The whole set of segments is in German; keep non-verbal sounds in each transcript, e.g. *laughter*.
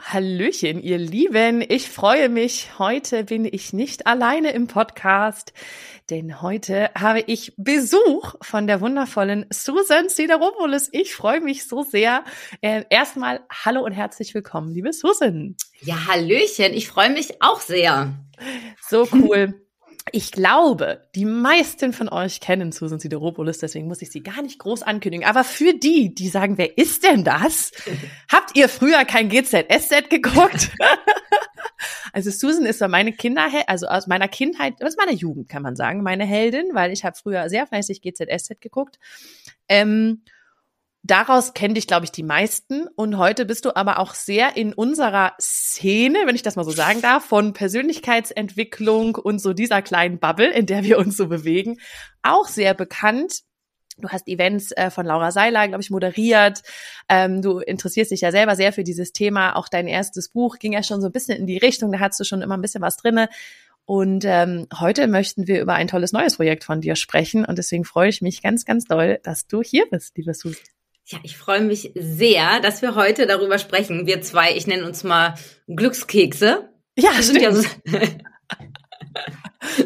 Hallöchen, ihr Lieben. Ich freue mich. Heute bin ich nicht alleine im Podcast, denn heute habe ich Besuch von der wundervollen Susan Sideropoulos. Ich freue mich so sehr. Äh, erstmal hallo und herzlich willkommen, liebe Susan. Ja, Hallöchen. Ich freue mich auch sehr. So cool. *laughs* Ich glaube, die meisten von euch kennen Susan Sideropoulos, deswegen muss ich sie gar nicht groß ankündigen. Aber für die, die sagen, wer ist denn das? *laughs* Habt ihr früher kein GZSZ geguckt? *laughs* also Susan ist so meine Kinder, also aus meiner Kindheit, aus meiner Jugend kann man sagen, meine Heldin, weil ich habe früher sehr fleißig GZSZ geguckt. Ähm, Daraus kennen dich, glaube ich, die meisten. Und heute bist du aber auch sehr in unserer Szene, wenn ich das mal so sagen darf, von Persönlichkeitsentwicklung und so dieser kleinen Bubble, in der wir uns so bewegen, auch sehr bekannt. Du hast Events äh, von Laura Seiler, glaube ich, moderiert. Ähm, du interessierst dich ja selber sehr für dieses Thema. Auch dein erstes Buch ging ja schon so ein bisschen in die Richtung. Da hattest du schon immer ein bisschen was drinne. Und ähm, heute möchten wir über ein tolles neues Projekt von dir sprechen. Und deswegen freue ich mich ganz, ganz doll, dass du hier bist, liebe Susan. Ja, ich freue mich sehr, dass wir heute darüber sprechen. Wir zwei, ich nenne uns mal Glückskekse. Ja, wir sind ja so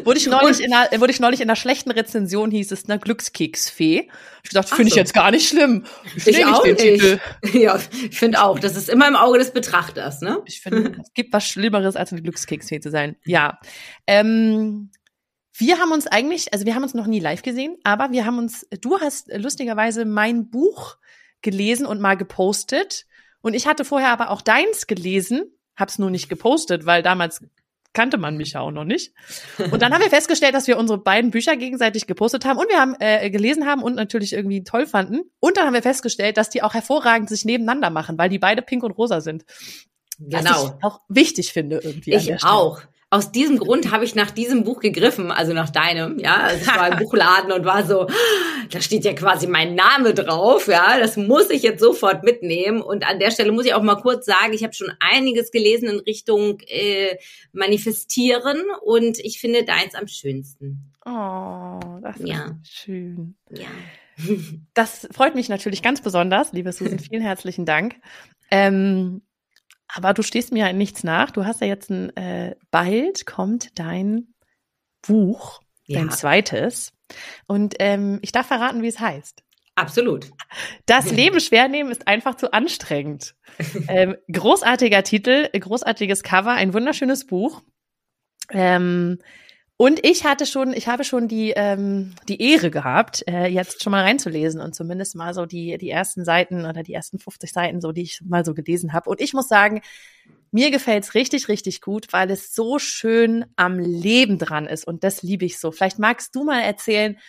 wurde ich neulich in einer, wurde ich neulich in einer schlechten Rezension hieß es, ne, Glückskeksfee. Ich dachte, finde so. ich jetzt gar nicht schlimm. Ich, ich auch nicht. Titel. *laughs* Ja, ich finde auch, das ist immer im Auge des Betrachters, ne? Ich finde, es gibt was Schlimmeres, als eine Glückskeksfee zu sein. Ja. Ähm, wir haben uns eigentlich, also wir haben uns noch nie live gesehen, aber wir haben uns, du hast lustigerweise mein Buch gelesen und mal gepostet. Und ich hatte vorher aber auch deins gelesen, hab's nur nicht gepostet, weil damals kannte man mich ja auch noch nicht. Und dann haben wir festgestellt, dass wir unsere beiden Bücher gegenseitig gepostet haben und wir haben äh, gelesen haben und natürlich irgendwie toll fanden. Und dann haben wir festgestellt, dass die auch hervorragend sich nebeneinander machen, weil die beide pink und rosa sind. Genau. Was ich auch wichtig finde irgendwie. Ich auch aus diesem Grund habe ich nach diesem Buch gegriffen, also nach deinem, ja. Also ich war im *laughs* Buchladen und war so, da steht ja quasi mein Name drauf, ja. Das muss ich jetzt sofort mitnehmen. Und an der Stelle muss ich auch mal kurz sagen, ich habe schon einiges gelesen in Richtung äh, Manifestieren und ich finde deins am schönsten. Oh, das ist ja. schön. Ja. Das freut mich natürlich ganz besonders, liebe Susan. *laughs* Vielen herzlichen Dank. Ähm, aber du stehst mir ja nichts nach. Du hast ja jetzt ein, äh, bald kommt dein Buch, ja. dein zweites. Und ähm, ich darf verraten, wie es heißt. Absolut. Das Leben schwer nehmen ist einfach zu anstrengend. *laughs* ähm, großartiger Titel, großartiges Cover, ein wunderschönes Buch. Ähm, und ich hatte schon, ich habe schon die, ähm, die Ehre gehabt, äh, jetzt schon mal reinzulesen und zumindest mal so die, die ersten Seiten oder die ersten 50 Seiten, so die ich mal so gelesen habe. Und ich muss sagen, mir gefällt's richtig, richtig gut, weil es so schön am Leben dran ist. Und das liebe ich so. Vielleicht magst du mal erzählen,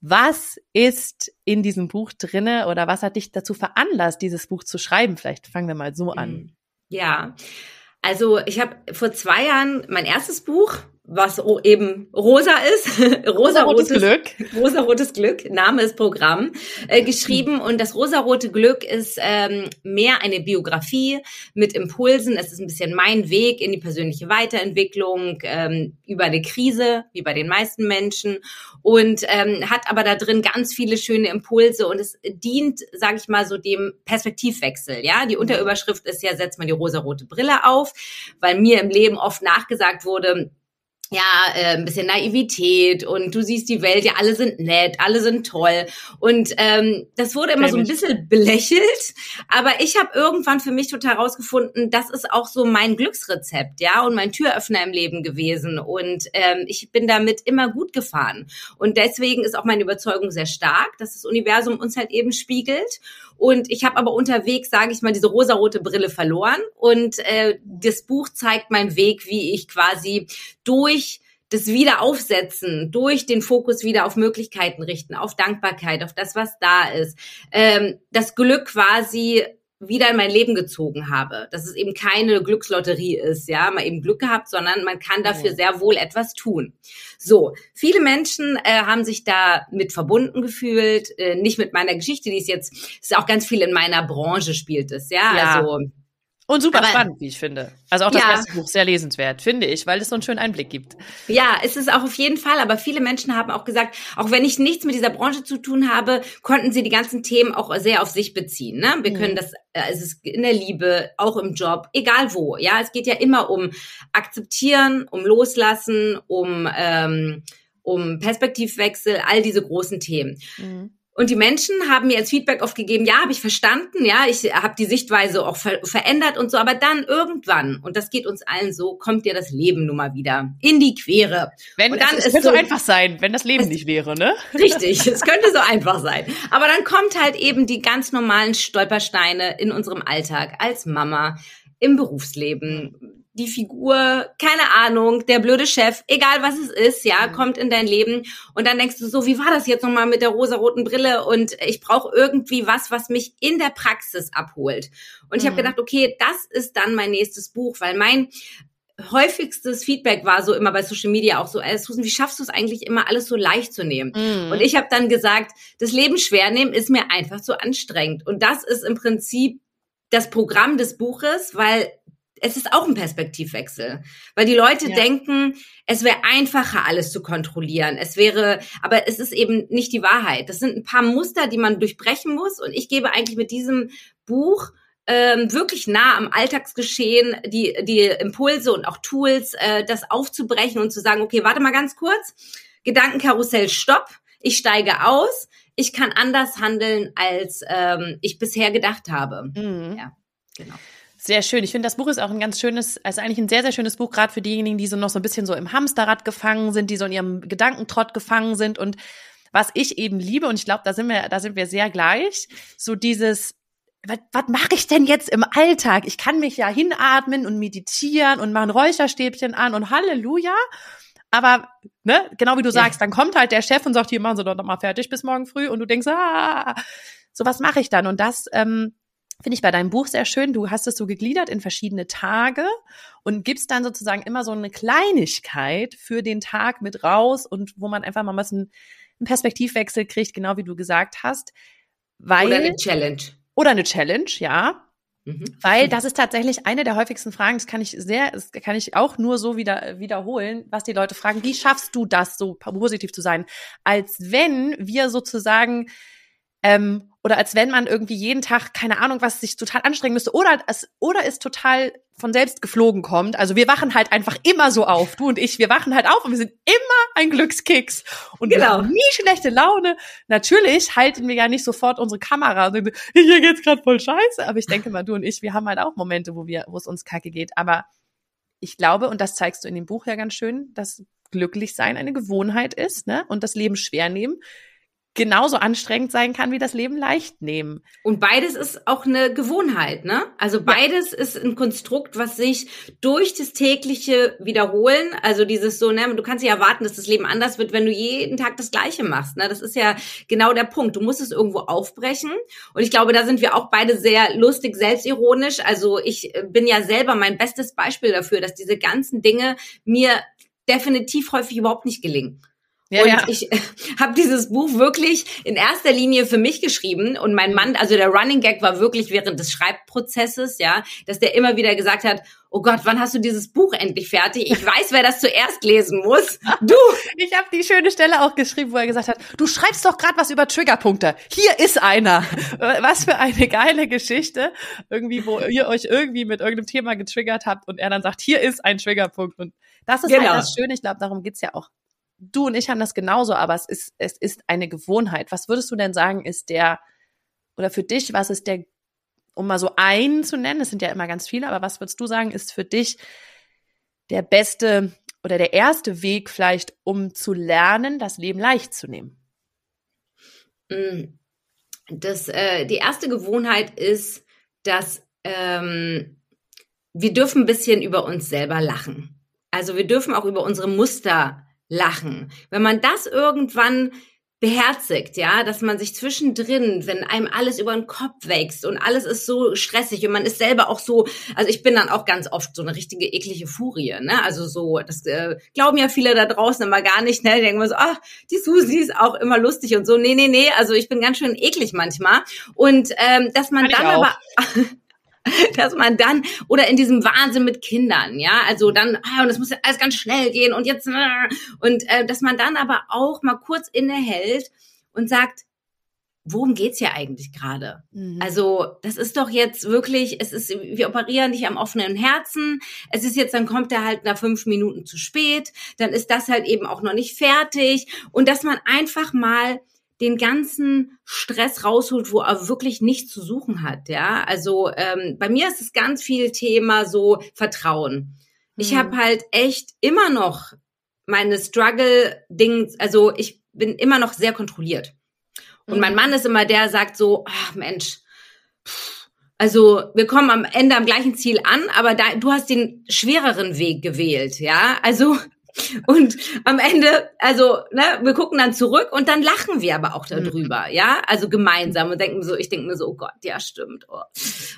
was ist in diesem Buch drinne oder was hat dich dazu veranlasst, dieses Buch zu schreiben? Vielleicht fangen wir mal so an. Ja, also ich habe vor zwei Jahren mein erstes Buch was eben rosa ist, *laughs* rosa-rotes Glück, rosa-rotes Glück, Name ist Programm, äh, geschrieben. Und das rosa-rote Glück ist ähm, mehr eine Biografie mit Impulsen. Es ist ein bisschen mein Weg in die persönliche Weiterentwicklung ähm, über eine Krise, wie bei den meisten Menschen. Und ähm, hat aber da drin ganz viele schöne Impulse. Und es dient, sage ich mal, so dem Perspektivwechsel. Ja, die Unterüberschrift ist ja setzt man die rosa-rote Brille auf, weil mir im Leben oft nachgesagt wurde ja, äh, ein bisschen Naivität und du siehst die Welt, ja, alle sind nett, alle sind toll. Und ähm, das wurde immer so ein bisschen belächelt, aber ich habe irgendwann für mich total herausgefunden, das ist auch so mein Glücksrezept, ja, und mein Türöffner im Leben gewesen. Und ähm, ich bin damit immer gut gefahren. Und deswegen ist auch meine Überzeugung sehr stark, dass das Universum uns halt eben spiegelt. Und ich habe aber unterwegs, sage ich mal, diese rosarote Brille verloren. Und äh, das Buch zeigt meinen Weg, wie ich quasi durch das Wiederaufsetzen, durch den Fokus wieder auf Möglichkeiten richten, auf Dankbarkeit, auf das, was da ist, ähm, das Glück quasi wieder in mein Leben gezogen habe. Dass es eben keine Glückslotterie ist, ja, mal eben Glück gehabt, sondern man kann dafür sehr wohl etwas tun. So, viele Menschen äh, haben sich da mit verbunden gefühlt, äh, nicht mit meiner Geschichte, die ist jetzt, ist auch ganz viel in meiner Branche spielt es, ja, ja. also und super Aber, spannend, wie ich finde. Also auch das ja. erste Buch sehr lesenswert, finde ich, weil es so einen schönen Einblick gibt. Ja, es ist auch auf jeden Fall. Aber viele Menschen haben auch gesagt, auch wenn ich nichts mit dieser Branche zu tun habe, konnten sie die ganzen Themen auch sehr auf sich beziehen. Ne? Wir mhm. können das, äh, es ist in der Liebe, auch im Job, egal wo. Ja, es geht ja immer um akzeptieren, um loslassen, um ähm, um Perspektivwechsel, all diese großen Themen. Mhm. Und die Menschen haben mir als Feedback oft gegeben, ja, habe ich verstanden, ja, ich habe die Sichtweise auch ver verändert und so, aber dann irgendwann, und das geht uns allen so, kommt dir das Leben nun mal wieder in die Quere. Wenn, und dann es, es könnte so, so einfach sein, wenn das Leben es, nicht wäre, ne? Richtig, es *laughs* könnte so einfach sein. Aber dann kommt halt eben die ganz normalen Stolpersteine in unserem Alltag als Mama, im Berufsleben, die Figur, keine Ahnung, der blöde Chef, egal was es ist, ja, mhm. kommt in dein Leben und dann denkst du so, wie war das jetzt nochmal mit der rosaroten Brille und ich brauche irgendwie was, was mich in der Praxis abholt. Und ich habe mhm. gedacht, okay, das ist dann mein nächstes Buch, weil mein häufigstes Feedback war so immer bei Social Media auch so, ey, Susan, wie schaffst du es eigentlich immer alles so leicht zu nehmen? Mhm. Und ich habe dann gesagt, das Leben schwer nehmen ist mir einfach zu anstrengend. Und das ist im Prinzip das Programm des Buches, weil es ist auch ein Perspektivwechsel, weil die Leute ja. denken, es wäre einfacher, alles zu kontrollieren. Es wäre, aber es ist eben nicht die Wahrheit. Das sind ein paar Muster, die man durchbrechen muss. Und ich gebe eigentlich mit diesem Buch ähm, wirklich nah am Alltagsgeschehen die, die Impulse und auch Tools, äh, das aufzubrechen und zu sagen, okay, warte mal ganz kurz, Gedankenkarussell, stopp, ich steige aus, ich kann anders handeln, als ähm, ich bisher gedacht habe. Mhm. Ja, genau. Sehr schön. Ich finde, das Buch ist auch ein ganz schönes, also eigentlich ein sehr, sehr schönes Buch, gerade für diejenigen, die so noch so ein bisschen so im Hamsterrad gefangen sind, die so in ihrem Gedankentrott gefangen sind. Und was ich eben liebe, und ich glaube, da sind wir, da sind wir sehr gleich, so dieses, was, was mache ich denn jetzt im Alltag? Ich kann mich ja hinatmen und meditieren und machen Räucherstäbchen an und Halleluja. Aber, ne, genau wie du ja. sagst, dann kommt halt der Chef und sagt, hier machen Sie doch noch mal fertig bis morgen früh und du denkst, ah, so was mache ich dann? Und das ähm, finde ich bei deinem Buch sehr schön. Du hast es so gegliedert in verschiedene Tage und gibst dann sozusagen immer so eine Kleinigkeit für den Tag mit raus und wo man einfach mal ein bisschen einen Perspektivwechsel kriegt, genau wie du gesagt hast. Weil, oder eine Challenge. Oder eine Challenge, ja. Mhm. Weil das ist tatsächlich eine der häufigsten Fragen, das kann ich sehr, das kann ich auch nur so wieder wiederholen, was die Leute fragen, wie schaffst du das, so positiv zu sein? Als wenn wir sozusagen ähm, oder als wenn man irgendwie jeden Tag, keine Ahnung, was sich total anstrengen müsste, oder es, oder es total von selbst geflogen kommt. Also wir wachen halt einfach immer so auf, du und ich, wir wachen halt auf und wir sind immer ein Glückskeks und genau. nie schlechte Laune. Natürlich halten wir ja nicht sofort unsere Kamera und denken, hier geht's gerade voll scheiße, aber ich denke mal, du und ich, wir haben halt auch Momente, wo wir, wo es uns kacke geht, aber ich glaube, und das zeigst du in dem Buch ja ganz schön, dass glücklich sein eine Gewohnheit ist, ne? Und das Leben schwer nehmen genauso anstrengend sein kann wie das Leben leicht nehmen. Und beides ist auch eine Gewohnheit, ne? Also beides ja. ist ein Konstrukt, was sich durch das tägliche Wiederholen, also dieses so, ne, du kannst ja erwarten, dass das Leben anders wird, wenn du jeden Tag das Gleiche machst, ne? Das ist ja genau der Punkt. Du musst es irgendwo aufbrechen. Und ich glaube, da sind wir auch beide sehr lustig, selbstironisch. Also ich bin ja selber mein bestes Beispiel dafür, dass diese ganzen Dinge mir definitiv häufig überhaupt nicht gelingen. Ja, und ja. ich *laughs* äh, habe dieses Buch wirklich in erster Linie für mich geschrieben und mein Mann, also der Running Gag war wirklich während des Schreibprozesses, ja, dass der immer wieder gesagt hat, oh Gott, wann hast du dieses Buch endlich fertig? Ich weiß, wer das zuerst lesen muss. *laughs* Du. Ich habe die schöne Stelle auch geschrieben, wo er gesagt hat, du schreibst doch gerade was über Triggerpunkte. Hier ist einer. Was für eine geile Geschichte, irgendwie, wo ihr euch irgendwie mit irgendeinem Thema getriggert habt und er dann sagt, hier ist ein Triggerpunkt und das ist halt genau. halt das Schöne. Ich glaube, darum geht's ja auch du und ich haben das genauso, aber es ist, es ist eine Gewohnheit. Was würdest du denn sagen, ist der, oder für dich, was ist der, um mal so einen zu nennen, es sind ja immer ganz viele, aber was würdest du sagen, ist für dich der beste oder der erste Weg vielleicht, um zu lernen, das Leben leicht zu nehmen? Mm. Das, äh, die erste Gewohnheit ist, dass ähm, wir dürfen ein bisschen über uns selber lachen. Also wir dürfen auch über unsere Muster lachen. Wenn man das irgendwann beherzigt, ja, dass man sich zwischendrin, wenn einem alles über den Kopf wächst und alles ist so stressig und man ist selber auch so, also ich bin dann auch ganz oft so eine richtige eklige Furie, ne? Also so, das äh, glauben ja viele da draußen immer gar nicht, ne? Die denken immer so, ach, die Susi ist auch immer lustig und so. Nee, nee, nee, also ich bin ganz schön eklig manchmal und ähm, dass man Kann dann aber *laughs* dass man dann oder in diesem Wahnsinn mit Kindern, ja, also dann ah, und es muss ja alles ganz schnell gehen und jetzt und äh, dass man dann aber auch mal kurz innehält und sagt, worum geht's hier eigentlich gerade? Mhm. Also, das ist doch jetzt wirklich, es ist, wir operieren nicht am offenen Herzen. Es ist jetzt, dann kommt er halt nach fünf Minuten zu spät, dann ist das halt eben auch noch nicht fertig. Und dass man einfach mal den ganzen Stress rausholt, wo er wirklich nichts zu suchen hat. Ja, also ähm, bei mir ist es ganz viel Thema so Vertrauen. Ich mhm. habe halt echt immer noch meine Struggle-Dings, also ich bin immer noch sehr kontrolliert. Und mhm. mein Mann ist immer der, sagt so, ach Mensch, also wir kommen am Ende am gleichen Ziel an, aber da, du hast den schwereren Weg gewählt, ja. Also und am Ende, also, ne, wir gucken dann zurück und dann lachen wir aber auch darüber, mhm. ja, also gemeinsam und denken so, ich denke mir so, oh Gott, ja, stimmt. Oh.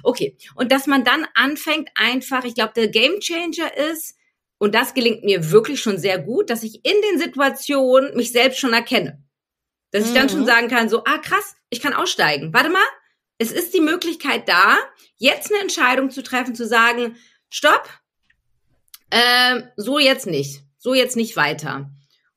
Okay. Und dass man dann anfängt, einfach, ich glaube, der Game Changer ist, und das gelingt mir wirklich schon sehr gut, dass ich in den Situationen mich selbst schon erkenne. Dass ich dann schon mhm. sagen kann, so, ah, krass, ich kann aussteigen. Warte mal, es ist die Möglichkeit da, jetzt eine Entscheidung zu treffen, zu sagen, stopp, äh, so jetzt nicht so jetzt nicht weiter.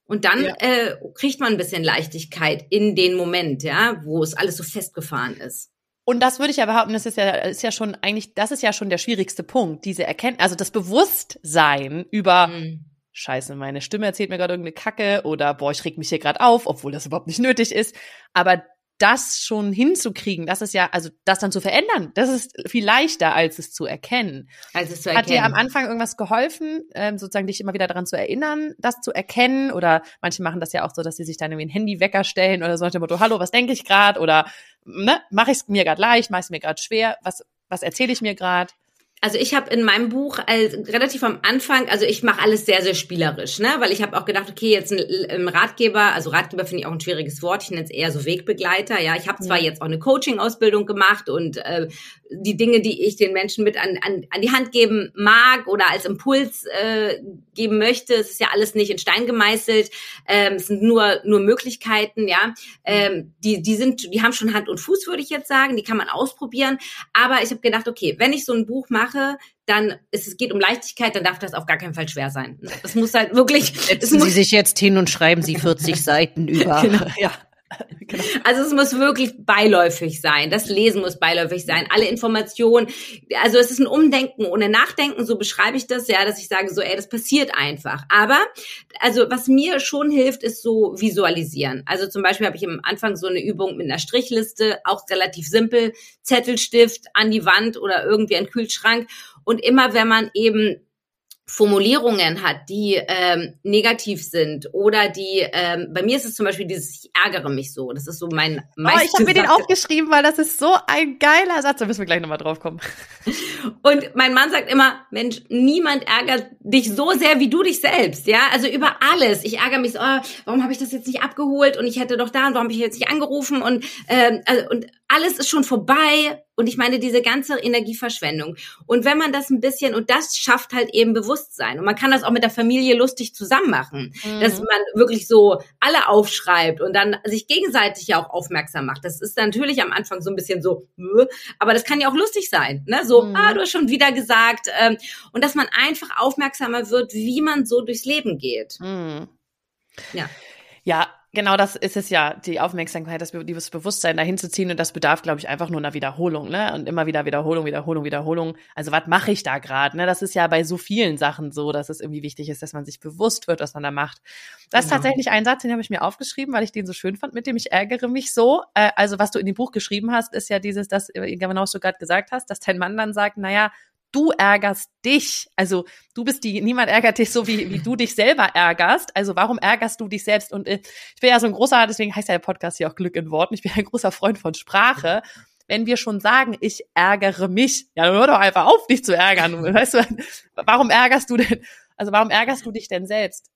Und dann ja. äh, kriegt man ein bisschen Leichtigkeit in den Moment, ja, wo es alles so festgefahren ist. Und das würde ich ja behaupten, das ist ja, ist ja schon eigentlich, das ist ja schon der schwierigste Punkt, diese Erkenntnis, also das Bewusstsein über, mhm. Scheiße, meine Stimme erzählt mir gerade irgendeine Kacke oder boah, ich reg mich hier gerade auf, obwohl das überhaupt nicht nötig ist. Aber das schon hinzukriegen, das ist ja, also das dann zu verändern, das ist viel leichter, als es zu erkennen. Als es zu erkennen. Hat dir am Anfang irgendwas geholfen, ähm, sozusagen dich immer wieder daran zu erinnern, das zu erkennen? Oder manche machen das ja auch so, dass sie sich dann irgendwie ein Handywecker stellen oder so nach dem Motto, hallo, was denke ich gerade? Oder ne, mache ich es mir gerade leicht, mache ich es mir gerade schwer? Was, was erzähle ich mir gerade? Also ich habe in meinem Buch als, relativ am Anfang, also ich mache alles sehr, sehr spielerisch, ne? Weil ich habe auch gedacht, okay, jetzt ein, ein Ratgeber, also Ratgeber finde ich auch ein schwieriges Wort, ich nenne es eher so Wegbegleiter, ja. Ich habe zwar ja. jetzt auch eine Coaching-Ausbildung gemacht und äh, die Dinge, die ich den Menschen mit an, an, an die Hand geben mag oder als Impuls äh, geben möchte, es ist ja alles nicht in Stein gemeißelt, ähm, es sind nur nur Möglichkeiten, ja. Ähm, die die sind, die haben schon Hand und Fuß, würde ich jetzt sagen, die kann man ausprobieren. Aber ich habe gedacht, okay, wenn ich so ein Buch mache mache, dann ist, es geht um Leichtigkeit, dann darf das auf gar keinen Fall schwer sein. Das muss halt wirklich. Setzen Sie sich jetzt hin und schreiben Sie 40 *laughs* Seiten über. Genau, ja. *laughs* Also es muss wirklich beiläufig sein. Das Lesen muss beiläufig sein. Alle Informationen. Also es ist ein Umdenken ohne Nachdenken. So beschreibe ich das ja, dass ich sage so, ey, das passiert einfach. Aber also was mir schon hilft, ist so visualisieren. Also zum Beispiel habe ich am Anfang so eine Übung mit einer Strichliste, auch relativ simpel, Zettelstift an die Wand oder irgendwie ein Kühlschrank. Und immer wenn man eben Formulierungen hat, die ähm, negativ sind oder die, ähm, bei mir ist es zum Beispiel dieses, ich ärgere mich so. Das ist so mein meist. Oh, ich habe mir den aufgeschrieben, weil das ist so ein geiler Satz. Da müssen wir gleich nochmal drauf kommen. *laughs* Und mein Mann sagt immer, Mensch, niemand ärgert dich so sehr wie du dich selbst. Ja, also über alles. Ich ärgere mich so, oh, warum habe ich das jetzt nicht abgeholt und ich hätte doch da und warum habe ich jetzt nicht angerufen und, ähm, also, und alles ist schon vorbei und ich meine, diese ganze Energieverschwendung. Und wenn man das ein bisschen, und das schafft halt eben Bewusstsein. Und man kann das auch mit der Familie lustig zusammen machen. Mhm. Dass man wirklich so alle aufschreibt und dann sich gegenseitig ja auch aufmerksam macht. Das ist natürlich am Anfang so ein bisschen so, aber das kann ja auch lustig sein. Ne? So, mhm. ah, du hast schon wieder gesagt. Ähm, und dass man einfach aufmerksamer wird, wie man so durchs Leben geht. Mhm. Ja. Ja, genau das ist es ja, die Aufmerksamkeit, das, dieses Bewusstsein dahin zu ziehen und das bedarf, glaube ich, einfach nur einer Wiederholung, ne? Und immer wieder Wiederholung, Wiederholung, Wiederholung. Also was mache ich da gerade? Ne? Das ist ja bei so vielen Sachen so, dass es irgendwie wichtig ist, dass man sich bewusst wird, was man da macht. Das genau. ist tatsächlich ein Satz, den habe ich mir aufgeschrieben, weil ich den so schön fand, mit dem ich ärgere mich so. Äh, also was du in dem Buch geschrieben hast, ist ja dieses, das, äh, genau was du gerade gesagt hast, dass dein Mann dann sagt, naja, du ärgerst dich. Also du bist die, niemand ärgert dich so, wie, wie du dich selber ärgerst. Also warum ärgerst du dich selbst? Und äh, ich bin ja so ein großer, deswegen heißt ja der Podcast hier auch Glück in Worten. Ich bin ein großer Freund von Sprache. Wenn wir schon sagen, ich ärgere mich, ja, dann hör doch einfach auf, dich zu ärgern. *laughs* Weißt du, warum ärgerst du denn, also warum ärgerst du dich denn selbst?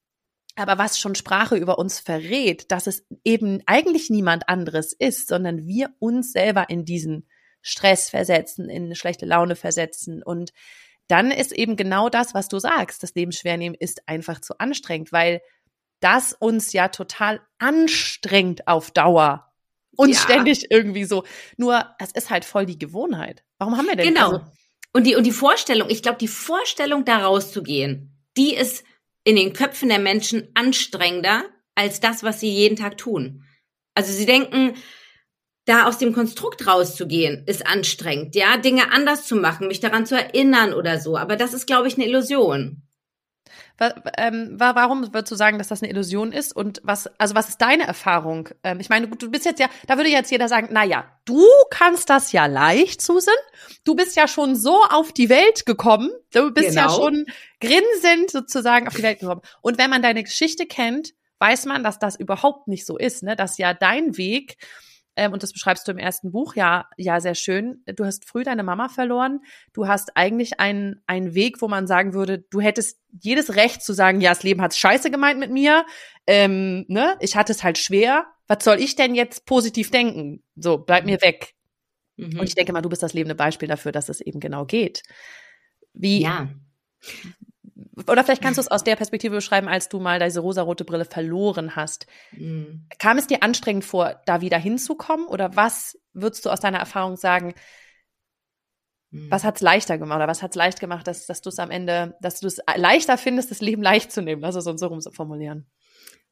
Aber was schon Sprache über uns verrät, dass es eben eigentlich niemand anderes ist, sondern wir uns selber in diesen Stress versetzen, in eine schlechte Laune versetzen. Und dann ist eben genau das, was du sagst, das Leben schwer nehmen ist einfach zu anstrengend, weil das uns ja total anstrengt auf Dauer. Und ja. ständig irgendwie so. Nur, es ist halt voll die Gewohnheit. Warum haben wir denn Genau. Also, und die, und die Vorstellung, ich glaube, die Vorstellung, da rauszugehen, die ist in den Köpfen der Menschen anstrengender als das, was sie jeden Tag tun. Also sie denken, da aus dem Konstrukt rauszugehen, ist anstrengend, ja, Dinge anders zu machen, mich daran zu erinnern oder so. Aber das ist, glaube ich, eine Illusion. Ähm, warum würdest du sagen, dass das eine Illusion ist? Und was, also was ist deine Erfahrung? Ähm, ich meine, du bist jetzt ja, da würde jetzt jeder sagen, na ja, du kannst das ja leicht, Susan. Du bist ja schon so auf die Welt gekommen. Du bist genau. ja schon grinsend sozusagen auf die Welt gekommen. Und wenn man deine Geschichte kennt, weiß man, dass das überhaupt nicht so ist, ne? Dass ja dein Weg ähm, und das beschreibst du im ersten Buch ja, ja sehr schön. Du hast früh deine Mama verloren. Du hast eigentlich einen, einen Weg, wo man sagen würde, du hättest jedes Recht zu sagen, ja, das Leben hat scheiße gemeint mit mir. Ähm, ne? Ich hatte es halt schwer. Was soll ich denn jetzt positiv denken? So, bleib mir weg. Mhm. Und ich denke mal, du bist das lebende Beispiel dafür, dass es eben genau geht. Wie, ja oder vielleicht kannst du es aus der Perspektive beschreiben, als du mal diese rosarote Brille verloren hast. Mhm. Kam es dir anstrengend vor, da wieder hinzukommen? Oder was würdest du aus deiner Erfahrung sagen, mhm. was hat es leichter gemacht? Oder was hat es leicht gemacht, dass, dass du es am Ende, dass du es leichter findest, das Leben leicht zu nehmen? Also so, so rum formulieren.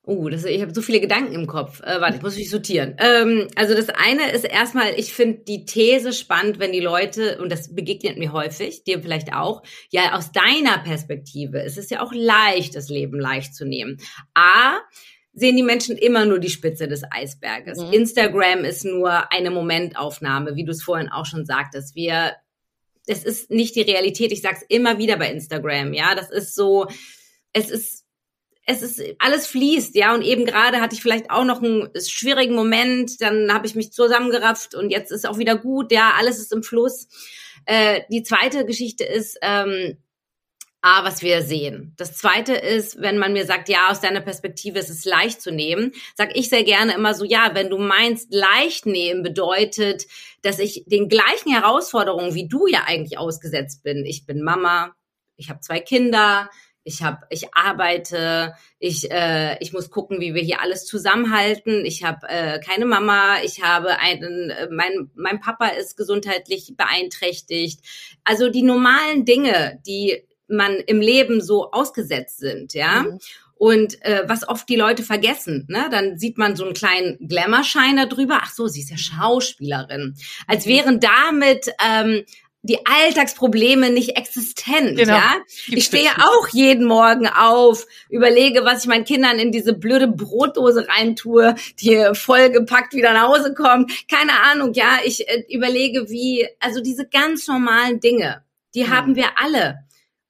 Oh, das, ich habe so viele Gedanken im Kopf. Äh, warte, ich muss mich sortieren. Ähm, also das eine ist erstmal, ich finde die These spannend, wenn die Leute, und das begegnet mir häufig, dir vielleicht auch, ja, aus deiner Perspektive ist es ja auch leicht, das Leben leicht zu nehmen. A, sehen die Menschen immer nur die Spitze des Eisberges. Mhm. Instagram ist nur eine Momentaufnahme, wie du es vorhin auch schon sagtest. Wir, es ist nicht die Realität. Ich sag's immer wieder bei Instagram, ja. Das ist so, es ist es ist alles fließt, ja, und eben gerade hatte ich vielleicht auch noch einen schwierigen Moment, dann habe ich mich zusammengerafft und jetzt ist auch wieder gut, ja, alles ist im Fluss. Äh, die zweite Geschichte ist, ähm, A, was wir sehen. Das zweite ist, wenn man mir sagt, ja, aus deiner Perspektive ist es leicht zu nehmen, sag ich sehr gerne immer so, ja, wenn du meinst, leicht nehmen bedeutet, dass ich den gleichen Herausforderungen wie du ja eigentlich ausgesetzt bin. Ich bin Mama, ich habe zwei Kinder, ich habe, ich arbeite, ich, äh, ich muss gucken, wie wir hier alles zusammenhalten. Ich habe äh, keine Mama, ich habe einen, äh, mein, mein Papa ist gesundheitlich beeinträchtigt. Also die normalen Dinge, die man im Leben so ausgesetzt sind, ja. Mhm. Und äh, was oft die Leute vergessen, ne? dann sieht man so einen kleinen Glamour-Schein da drüber. Ach so, sie ist ja Schauspielerin. Als mhm. wären damit ähm, die Alltagsprobleme nicht existent, genau. ja. ich stehe auch jeden Morgen auf, überlege, was ich meinen Kindern in diese blöde Brotdose reintue, die vollgepackt wieder nach Hause kommt. Keine Ahnung, ja. Ich äh, überlege, wie, also diese ganz normalen Dinge, die mhm. haben wir alle.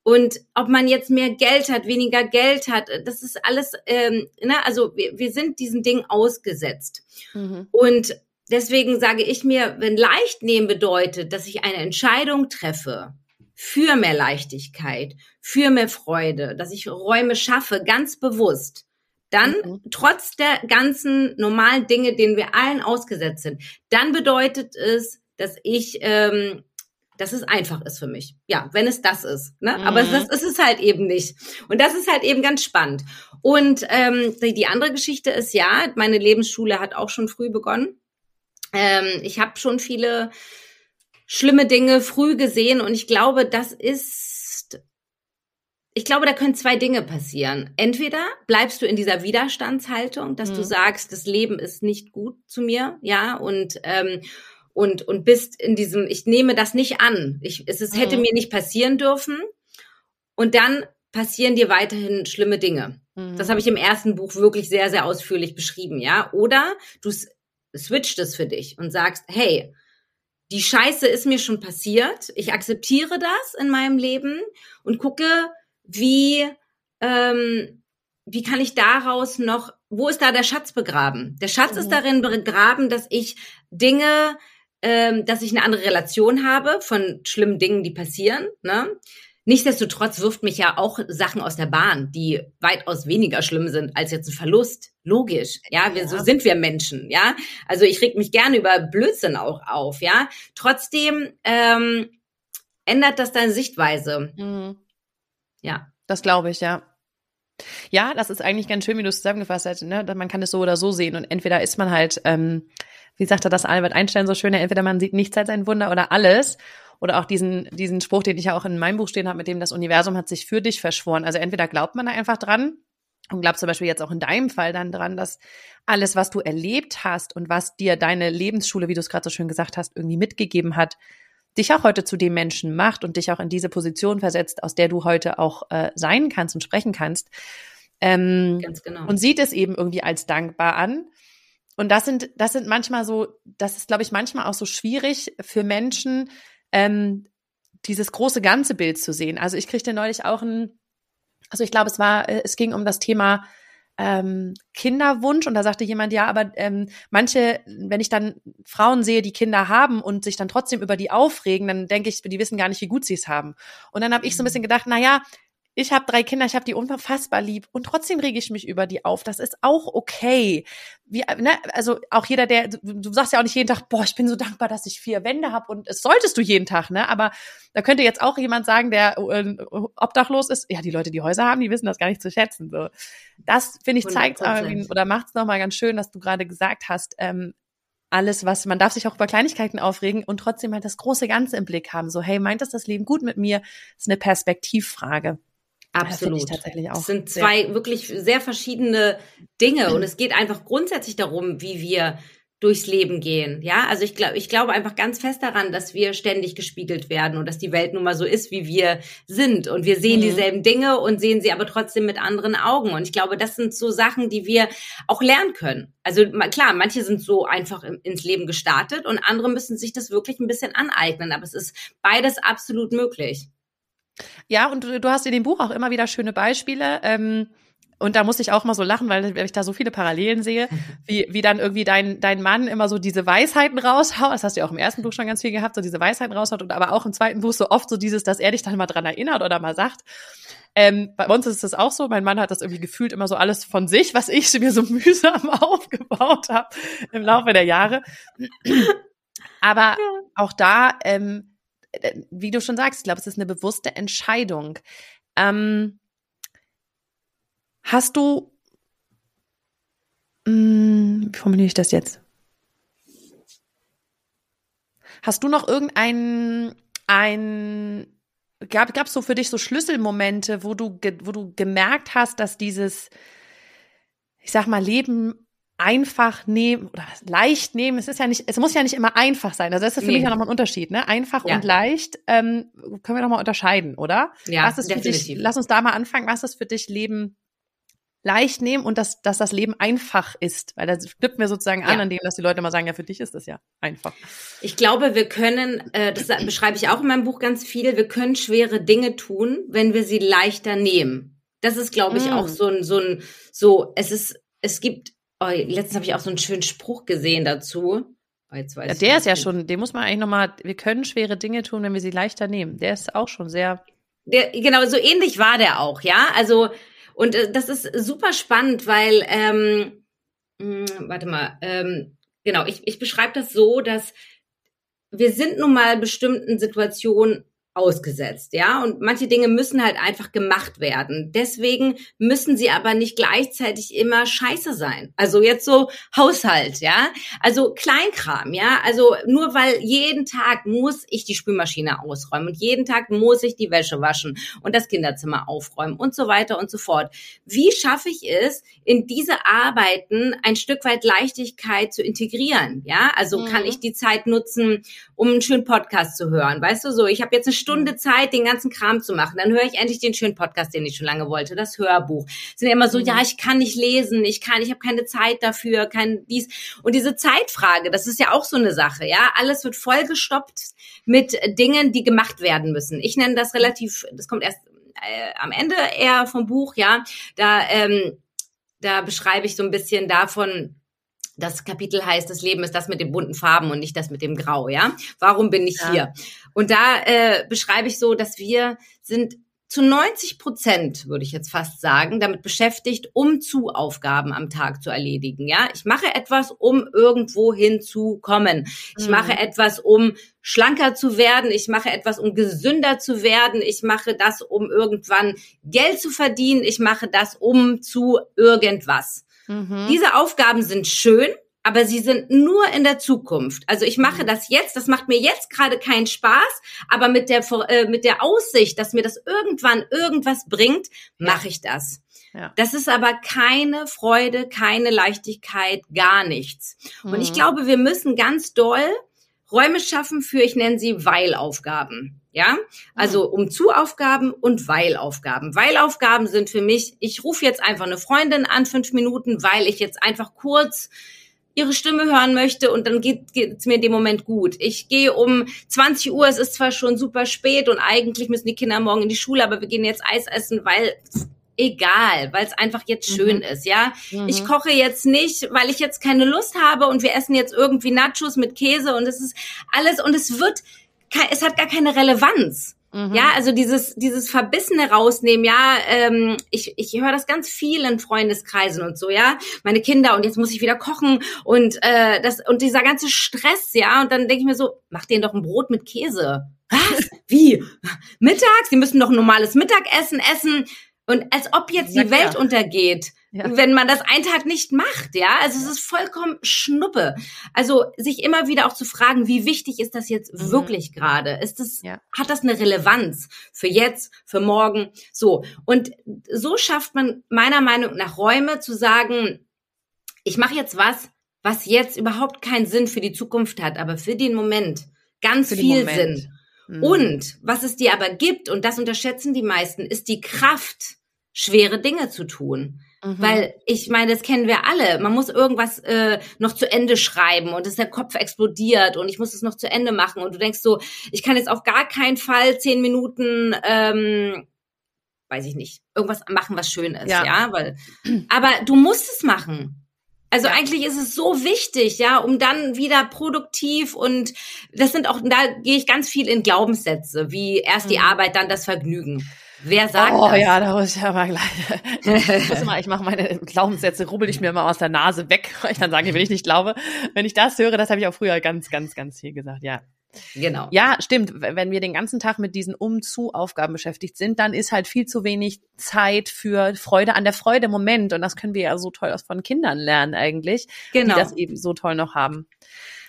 Und ob man jetzt mehr Geld hat, weniger Geld hat, das ist alles, ähm, ne, also wir, wir sind diesen Dingen ausgesetzt. Mhm. Und deswegen sage ich mir, wenn leicht nehmen bedeutet, dass ich eine Entscheidung treffe für mehr Leichtigkeit, für mehr Freude, dass ich Räume schaffe, ganz bewusst, dann mhm. trotz der ganzen normalen Dinge, denen wir allen ausgesetzt sind, dann bedeutet es, dass ich, ähm, dass es einfach ist für mich. Ja, wenn es das ist. Ne? Mhm. Aber das ist es halt eben nicht. Und das ist halt eben ganz spannend. Und ähm, die, die andere Geschichte ist ja, meine Lebensschule hat auch schon früh begonnen. Ähm, ich habe schon viele schlimme Dinge früh gesehen und ich glaube, das ist, ich glaube, da können zwei Dinge passieren. Entweder bleibst du in dieser Widerstandshaltung, dass mhm. du sagst, das Leben ist nicht gut zu mir, ja, und ähm, und und bist in diesem, ich nehme das nicht an. Ich, es, es hätte mhm. mir nicht passieren dürfen. Und dann passieren dir weiterhin schlimme Dinge. Mhm. Das habe ich im ersten Buch wirklich sehr, sehr ausführlich beschrieben, ja. Oder du switcht es für dich und sagst, hey, die Scheiße ist mir schon passiert, ich akzeptiere das in meinem Leben und gucke, wie, ähm, wie kann ich daraus noch, wo ist da der Schatz begraben? Der Schatz mhm. ist darin begraben, dass ich Dinge, ähm, dass ich eine andere Relation habe von schlimmen Dingen, die passieren, ne? Nichtsdestotrotz wirft mich ja auch Sachen aus der Bahn, die weitaus weniger schlimm sind als jetzt ein Verlust. Logisch, ja, wir, ja. so sind wir Menschen, ja. Also ich reg mich gerne über Blödsinn auch auf, ja. Trotzdem ähm, ändert das deine Sichtweise. Mhm. Ja. Das glaube ich, ja. Ja, das ist eigentlich ganz schön, wie du es zusammengefasst hast. Ne? Man kann es so oder so sehen. Und entweder ist man halt, ähm, wie sagte das Albert Einstein so schön, entweder man sieht nichts als ein Wunder oder alles. Oder auch diesen, diesen Spruch, den ich ja auch in meinem Buch stehen habe, mit dem das Universum hat sich für dich verschworen. Also entweder glaubt man da einfach dran und glaubt zum Beispiel jetzt auch in deinem Fall dann dran, dass alles, was du erlebt hast und was dir deine Lebensschule, wie du es gerade so schön gesagt hast, irgendwie mitgegeben hat, dich auch heute zu dem Menschen macht und dich auch in diese Position versetzt, aus der du heute auch äh, sein kannst und sprechen kannst. Ähm, Ganz genau. Und sieht es eben irgendwie als dankbar an. Und das sind, das sind manchmal so, das ist, glaube ich, manchmal auch so schwierig für Menschen, ähm, dieses große ganze Bild zu sehen. Also ich kriegte neulich auch ein, also ich glaube, es war, äh, es ging um das Thema ähm, Kinderwunsch und da sagte jemand, ja, aber ähm, manche, wenn ich dann Frauen sehe, die Kinder haben und sich dann trotzdem über die aufregen, dann denke ich, die wissen gar nicht, wie gut sie es haben. Und dann habe ich so ein mhm. bisschen gedacht, na ja, ich habe drei Kinder, ich habe die unfassbar lieb und trotzdem rege ich mich über die auf. Das ist auch okay. Wie, ne? Also auch jeder, der, du, du sagst ja auch nicht jeden Tag, boah, ich bin so dankbar, dass ich vier Wände habe und es solltest du jeden Tag, ne? Aber da könnte jetzt auch jemand sagen, der äh, obdachlos ist, ja, die Leute, die Häuser haben, die wissen das gar nicht zu schätzen. So. Das, finde ich, zeigt oder macht es nochmal ganz schön, dass du gerade gesagt hast, ähm, alles, was man darf sich auch über Kleinigkeiten aufregen und trotzdem halt das große Ganze im Blick haben. So, hey, meint das das Leben gut mit mir? Das ist eine Perspektivfrage. Absolut. Das tatsächlich auch. Es sind zwei sehr. wirklich sehr verschiedene Dinge und es geht einfach grundsätzlich darum, wie wir durchs Leben gehen. Ja, also ich glaube, ich glaube einfach ganz fest daran, dass wir ständig gespiegelt werden und dass die Welt nun mal so ist, wie wir sind. Und wir sehen mhm. dieselben Dinge und sehen sie aber trotzdem mit anderen Augen. Und ich glaube, das sind so Sachen, die wir auch lernen können. Also klar, manche sind so einfach ins Leben gestartet und andere müssen sich das wirklich ein bisschen aneignen. Aber es ist beides absolut möglich. Ja, und du, du hast in dem Buch auch immer wieder schöne Beispiele. Ähm, und da muss ich auch mal so lachen, weil ich da so viele Parallelen sehe, *laughs* wie, wie dann irgendwie dein, dein Mann immer so diese Weisheiten raushaut. Das hast du ja auch im ersten Buch schon ganz viel gehabt, so diese Weisheiten raushaut und aber auch im zweiten Buch so oft so dieses, dass er dich dann mal dran erinnert oder mal sagt. Ähm, bei uns ist das auch so. Mein Mann hat das irgendwie gefühlt immer so alles von sich, was ich mir so *laughs* mühsam aufgebaut habe im Laufe der Jahre. Aber auch da, ähm, äh, wie du schon sagst, ich glaube, es ist eine bewusste Entscheidung. Ähm, hast du, mh, hm, wie formuliere ich das jetzt? Hast du noch irgendein ein gab es so für dich so Schlüsselmomente, wo du wo du gemerkt hast, dass dieses ich sag mal Leben einfach nehmen oder leicht nehmen. Es ist ja nicht, es muss ja nicht immer einfach sein. Also das ist für nee. mich ja nochmal ein Unterschied, ne? Einfach ja. und leicht ähm, können wir nochmal unterscheiden, oder? Ja, was ist definitiv. Für dich, lass uns da mal anfangen. Was ist für dich Leben leicht nehmen und dass, dass das Leben einfach ist? Weil das knüpfen wir sozusagen an, ja. an dem, dass die Leute mal sagen, ja, für dich ist das ja einfach. Ich glaube, wir können, äh, das beschreibe ich auch in meinem Buch ganz viel, wir können schwere Dinge tun, wenn wir sie leichter nehmen. Das ist, glaube ich, mm. auch so ein, so ein, so, es ist, es gibt Oh, letztens habe ich auch so einen schönen Spruch gesehen dazu. Oh, jetzt weiß ja, der ist ja schon, den muss man eigentlich nochmal, wir können schwere Dinge tun, wenn wir sie leichter nehmen. Der ist auch schon sehr. Der, genau, so ähnlich war der auch, ja. Also, und äh, das ist super spannend, weil, ähm, mh, hm, warte mal, ähm, genau, ich, ich beschreibe das so, dass wir sind nun mal bestimmten Situationen ausgesetzt, ja. Und manche Dinge müssen halt einfach gemacht werden. Deswegen müssen sie aber nicht gleichzeitig immer scheiße sein. Also jetzt so Haushalt, ja. Also Kleinkram, ja. Also nur weil jeden Tag muss ich die Spülmaschine ausräumen und jeden Tag muss ich die Wäsche waschen und das Kinderzimmer aufräumen und so weiter und so fort. Wie schaffe ich es, in diese Arbeiten ein Stück weit Leichtigkeit zu integrieren, ja? Also mhm. kann ich die Zeit nutzen, um einen schönen Podcast zu hören. Weißt du so, ich habe jetzt eine Stunde Zeit, den ganzen Kram zu machen. Dann höre ich endlich den schönen Podcast, den ich schon lange wollte, das Hörbuch. Sind ja immer so, mhm. ja, ich kann nicht lesen, ich kann, ich habe keine Zeit dafür, kein dies. Und diese Zeitfrage, das ist ja auch so eine Sache, ja. Alles wird vollgestoppt mit Dingen, die gemacht werden müssen. Ich nenne das relativ, das kommt erst äh, am Ende eher vom Buch, ja. Da, ähm, da beschreibe ich so ein bisschen davon, das Kapitel heißt, das Leben ist das mit den bunten Farben und nicht das mit dem Grau, ja? Warum bin ich ja. hier? Und da äh, beschreibe ich so, dass wir sind zu 90 Prozent, würde ich jetzt fast sagen, damit beschäftigt, um zu Aufgaben am Tag zu erledigen. Ja, ich mache etwas, um irgendwo hinzukommen. Ich mhm. mache etwas, um schlanker zu werden. Ich mache etwas, um gesünder zu werden. Ich mache das, um irgendwann Geld zu verdienen. Ich mache das, um zu irgendwas. Mhm. Diese Aufgaben sind schön aber sie sind nur in der Zukunft. Also ich mache mhm. das jetzt, das macht mir jetzt gerade keinen Spaß, aber mit der äh, mit der Aussicht, dass mir das irgendwann irgendwas bringt, mache ich das. Ja. Das ist aber keine Freude, keine Leichtigkeit, gar nichts. Mhm. Und ich mhm. glaube, wir müssen ganz doll Räume schaffen für, ich nenne sie Weilaufgaben. Ja, also mhm. um Zu-Aufgaben und Weilaufgaben. Weilaufgaben sind für mich, ich rufe jetzt einfach eine Freundin an, fünf Minuten, weil ich jetzt einfach kurz ihre Stimme hören möchte und dann geht es mir in dem Moment gut. Ich gehe um 20 Uhr, es ist zwar schon super spät und eigentlich müssen die Kinder morgen in die Schule, aber wir gehen jetzt Eis essen, weil egal, weil es einfach jetzt schön mhm. ist, ja. Mhm. Ich koche jetzt nicht, weil ich jetzt keine Lust habe und wir essen jetzt irgendwie Nachos mit Käse und es ist alles und es wird es hat gar keine Relevanz. Mhm. Ja, also dieses, dieses Verbissene rausnehmen, ja, ähm, ich, ich höre das ganz viel in Freundeskreisen und so, ja, meine Kinder und jetzt muss ich wieder kochen und äh, das und dieser ganze Stress, ja, und dann denke ich mir so, mach denen doch ein Brot mit Käse. Was? Wie? Mittags? Sie müssen doch ein normales Mittagessen essen. Und als ob jetzt die Welt untergeht, ja. wenn man das einen Tag nicht macht, ja. Also es ist vollkommen Schnuppe. Also sich immer wieder auch zu fragen, wie wichtig ist das jetzt mhm. wirklich gerade? Ist das, ja. hat das eine Relevanz für jetzt, für morgen? So. Und so schafft man meiner Meinung nach Räume zu sagen, ich mache jetzt was, was jetzt überhaupt keinen Sinn für die Zukunft hat, aber für den Moment ganz für viel Sinn. Mhm. Und was es dir aber gibt, und das unterschätzen die meisten, ist die Kraft, schwere Dinge zu tun. Mhm. Weil ich meine, das kennen wir alle. Man muss irgendwas äh, noch zu Ende schreiben und ist der Kopf explodiert und ich muss es noch zu Ende machen und du denkst so, ich kann jetzt auf gar keinen Fall zehn Minuten, ähm, weiß ich nicht, irgendwas machen, was schön ist, ja. ja, weil. Aber du musst es machen. Also ja. eigentlich ist es so wichtig, ja, um dann wieder produktiv und das sind auch, da gehe ich ganz viel in Glaubenssätze, wie erst die mhm. Arbeit, dann das Vergnügen. Wer sagt oh, das? Oh ja, da muss ich aber gleich. *laughs* ich, ich mache meine Glaubenssätze, rubbel ich mir immer aus der Nase weg, *laughs* weil ich dann sage, wenn ich nicht glaube, wenn ich das höre, das habe ich auch früher ganz, ganz, ganz viel gesagt, ja. Genau. Ja, stimmt. Wenn wir den ganzen Tag mit diesen Um-zu-Aufgaben beschäftigt sind, dann ist halt viel zu wenig Zeit für Freude an der Freude im Moment. Und das können wir ja so toll von Kindern lernen eigentlich, genau. die das eben so toll noch haben.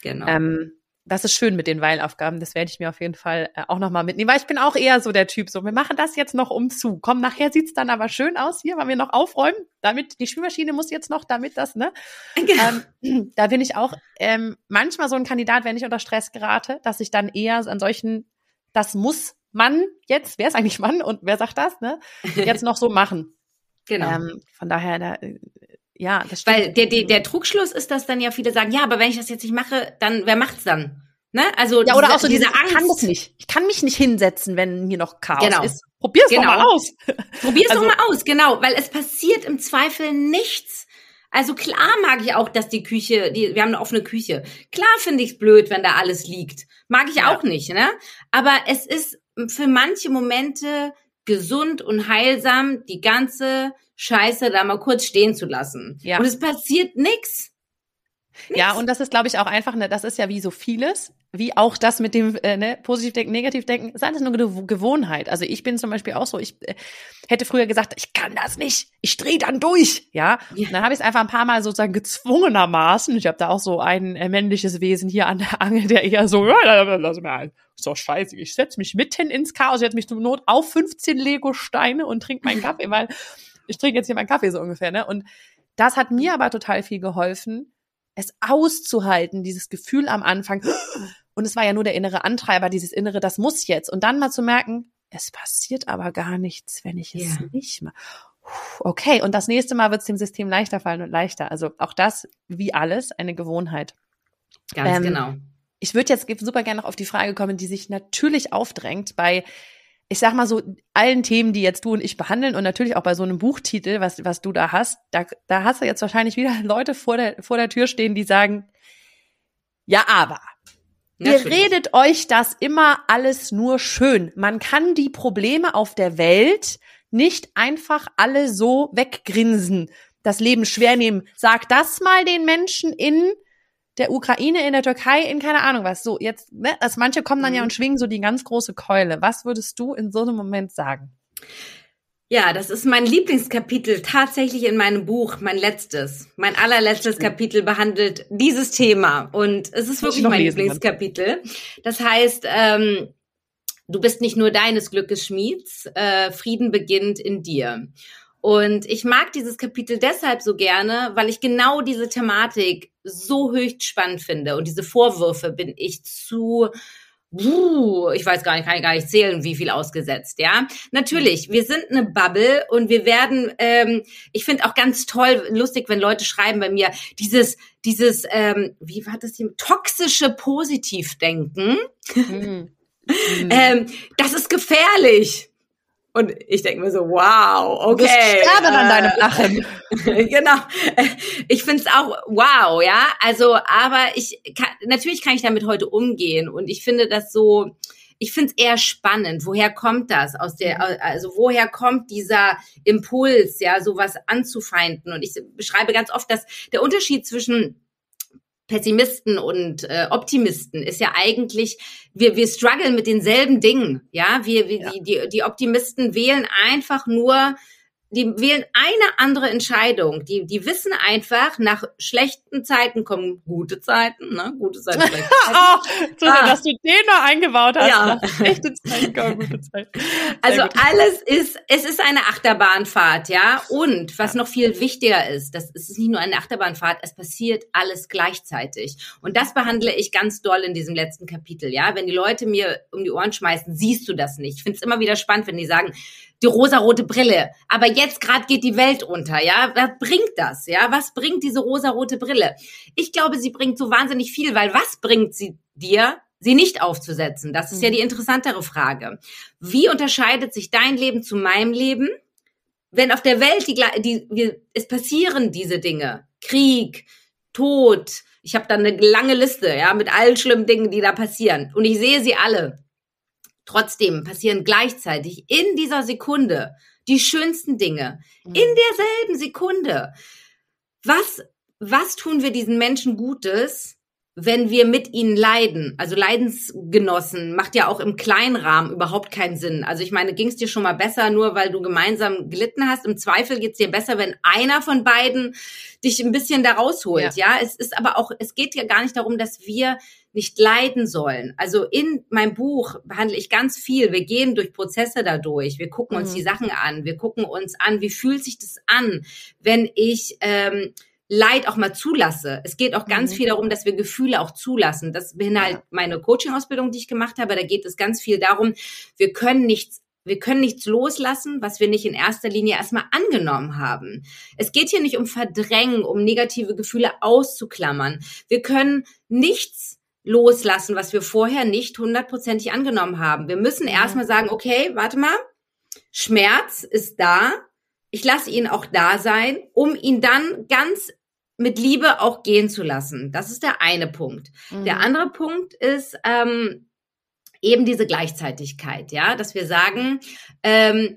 Genau. Ähm, das ist schön mit den Weilaufgaben. Das werde ich mir auf jeden Fall äh, auch nochmal mitnehmen, weil ich bin auch eher so der Typ, so wir machen das jetzt noch um zu. Komm, nachher sieht's dann aber schön aus hier, weil wir noch aufräumen. Damit, die Spülmaschine muss jetzt noch, damit das, ne? Genau. Ähm, *clears throat* da bin ich auch ähm, manchmal so ein Kandidat, wenn ich unter Stress gerate, dass ich dann eher an solchen, das muss man jetzt, wer ist eigentlich Mann und wer sagt das, ne? *laughs* Jetzt noch so machen. Genau. Ähm, von daher, da, äh, ja, das stimmt. Weil der, der, der Trugschluss ist, dass dann ja viele sagen, ja, aber wenn ich das jetzt nicht mache, dann wer macht's dann? Ne? Also ja, oder diese, auch so diese, diese Angst. Ich kann das nicht. Ich kann mich nicht hinsetzen, wenn hier noch Chaos genau. ist. Probier's genau. doch mal aus. *laughs* Probier's also, doch mal aus, genau, weil es passiert im Zweifel nichts. Also klar mag ich auch, dass die Küche, die, wir haben eine offene Küche. Klar finde ich's blöd, wenn da alles liegt. Mag ich ja. auch nicht, ne? Aber es ist für manche Momente gesund und heilsam, die ganze Scheiße da mal kurz stehen zu lassen. Ja. Und es passiert. Nix. Ja, und das ist, glaube ich, auch einfach, ne, das ist ja wie so vieles, wie auch das mit dem äh, ne, Positivdenken, Negativdenken, ist alles nur eine Gewohnheit. Also ich bin zum Beispiel auch so, ich äh, hätte früher gesagt, ich kann das nicht, ich drehe dann durch, ja. ja. Und dann habe ich es einfach ein paar Mal sozusagen gezwungenermaßen, ich habe da auch so ein äh, männliches Wesen hier an der Angel, der eher so, ja, lass mir ein, ist doch scheiße, ich setze mich mitten ins Chaos, ich setze mich zur Not auf 15 Lego-Steine und trinke meinen *laughs* Kaffee, weil ich trinke jetzt hier meinen Kaffee so ungefähr, ne? Und das hat mir aber total viel geholfen, es auszuhalten, dieses Gefühl am Anfang. Und es war ja nur der innere Antreiber, dieses innere, das muss jetzt. Und dann mal zu merken, es passiert aber gar nichts, wenn ich es yeah. nicht mache. Okay, und das nächste Mal wird es dem System leichter fallen und leichter. Also auch das, wie alles, eine Gewohnheit. Ganz ähm, genau. Ich würde jetzt super gerne noch auf die Frage kommen, die sich natürlich aufdrängt bei ich sag mal so, allen Themen, die jetzt du und ich behandeln und natürlich auch bei so einem Buchtitel, was, was du da hast, da, da hast du jetzt wahrscheinlich wieder *laughs* Leute vor der, vor der Tür stehen, die sagen, ja, aber. Natürlich. Ihr redet euch das immer alles nur schön. Man kann die Probleme auf der Welt nicht einfach alle so weggrinsen, das Leben schwer nehmen. Sag das mal den Menschen in der Ukraine, in der Türkei, in keine Ahnung was. So, jetzt, ne, also manche kommen dann ja mhm. und schwingen so die ganz große Keule. Was würdest du in so einem Moment sagen? Ja, das ist mein Lieblingskapitel tatsächlich in meinem Buch, mein letztes. Mein allerletztes Kapitel behandelt dieses Thema und es ist wirklich mein Lieblingskapitel. Das heißt, ähm, du bist nicht nur deines Glückes Schmieds, äh, Frieden beginnt in dir. Und ich mag dieses Kapitel deshalb so gerne, weil ich genau diese Thematik so höchst spannend finde. Und diese Vorwürfe bin ich zu, uh, ich weiß gar nicht, kann ich gar nicht zählen, wie viel ausgesetzt, ja. Natürlich, wir sind eine Bubble und wir werden, ähm, ich finde auch ganz toll, lustig, wenn Leute schreiben bei mir, dieses, dieses, ähm, wie war das hier, toxische Positivdenken. Mhm. *laughs* ähm, das ist gefährlich. Und ich denke mir so, wow, okay. Sterben äh, an deinem Lachen. *laughs* genau. Ich find's auch wow, ja. Also, aber ich kann, natürlich kann ich damit heute umgehen und ich finde das so, ich finde es eher spannend. Woher kommt das? Aus der, mhm. also woher kommt dieser Impuls, ja, sowas anzufeinden? Und ich beschreibe ganz oft, dass der Unterschied zwischen Pessimisten und äh, Optimisten ist ja eigentlich, wir, wir strugglen mit denselben Dingen. Ja, wir, wir ja. Die, die, die Optimisten wählen einfach nur die wählen eine andere Entscheidung. Die, die wissen einfach, nach schlechten Zeiten kommen gute Zeiten, ne? Gute Zeiten, *laughs* schlechte Zeiten. oh, so, ah. dass du den noch eingebaut hast. Ja. Nach schlechte Zeiten kommen gute Zeiten. *laughs* also gut. alles ist, es ist eine Achterbahnfahrt, ja. Und was ja. noch viel wichtiger ist, das ist nicht nur eine Achterbahnfahrt, es passiert alles gleichzeitig. Und das behandle ich ganz doll in diesem letzten Kapitel, ja. Wenn die Leute mir um die Ohren schmeißen, siehst du das nicht. Ich finde es immer wieder spannend, wenn die sagen, die rosarote Brille. Aber jetzt gerade geht die Welt unter, ja? Was bringt das, ja? Was bringt diese rosarote Brille? Ich glaube, sie bringt so wahnsinnig viel, weil was bringt sie dir, sie nicht aufzusetzen? Das ist ja die mhm. interessantere Frage. Wie unterscheidet sich dein Leben zu meinem Leben? Wenn auf der Welt die, die wir, es passieren diese Dinge, Krieg, Tod, ich habe da eine lange Liste, ja, mit allen schlimmen Dingen, die da passieren. Und ich sehe sie alle. Trotzdem passieren gleichzeitig in dieser Sekunde die schönsten Dinge. Mhm. In derselben Sekunde. Was, was tun wir diesen Menschen Gutes, wenn wir mit ihnen leiden, also Leidensgenossen, macht ja auch im kleinen Rahmen überhaupt keinen Sinn. Also ich meine, ging es dir schon mal besser, nur weil du gemeinsam gelitten hast? Im Zweifel geht's dir besser, wenn einer von beiden dich ein bisschen da rausholt. Ja. ja, es ist aber auch, es geht ja gar nicht darum, dass wir nicht leiden sollen. Also in meinem Buch behandle ich ganz viel. Wir gehen durch Prozesse dadurch. Wir gucken uns mhm. die Sachen an. Wir gucken uns an, wie fühlt sich das an, wenn ich ähm, Leid auch mal zulasse. Es geht auch ganz mhm. viel darum, dass wir Gefühle auch zulassen. Das beinhaltet ja. meine Coaching-Ausbildung, die ich gemacht habe. Da geht es ganz viel darum, wir können nichts wir können nichts loslassen, was wir nicht in erster Linie erstmal angenommen haben. Es geht hier nicht um Verdrängen, um negative Gefühle auszuklammern. Wir können nichts loslassen, was wir vorher nicht hundertprozentig angenommen haben. Wir müssen erstmal sagen, okay, warte mal, Schmerz ist da. Ich lasse ihn auch da sein, um ihn dann ganz mit Liebe auch gehen zu lassen. Das ist der eine Punkt. Mhm. Der andere Punkt ist ähm, eben diese Gleichzeitigkeit, ja, dass wir sagen, ähm,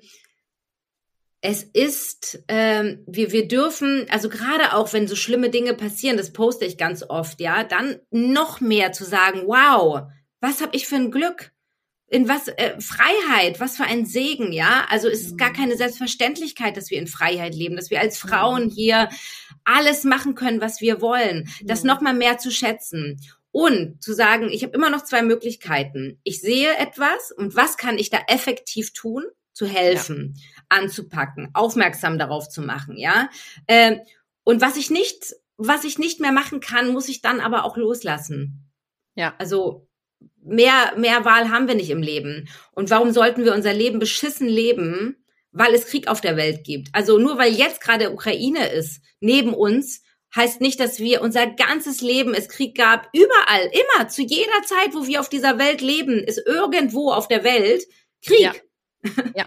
es ist, ähm, wir, wir dürfen, also gerade auch wenn so schlimme Dinge passieren, das poste ich ganz oft, ja, dann noch mehr zu sagen, wow, was habe ich für ein Glück? in was äh, Freiheit, was für ein Segen, ja? Also es ist gar mhm. keine Selbstverständlichkeit, dass wir in Freiheit leben, dass wir als Frauen mhm. hier alles machen können, was wir wollen, das mhm. noch mal mehr zu schätzen und zu sagen, ich habe immer noch zwei Möglichkeiten. Ich sehe etwas und was kann ich da effektiv tun, zu helfen, ja. Anzupacken, aufmerksam darauf zu machen, ja? Äh, und was ich nicht, was ich nicht mehr machen kann, muss ich dann aber auch loslassen. Ja. Also mehr, mehr Wahl haben wir nicht im Leben. Und warum sollten wir unser Leben beschissen leben, weil es Krieg auf der Welt gibt? Also nur weil jetzt gerade Ukraine ist, neben uns, heißt nicht, dass wir unser ganzes Leben es Krieg gab. Überall, immer, zu jeder Zeit, wo wir auf dieser Welt leben, ist irgendwo auf der Welt Krieg. Ja. Ja.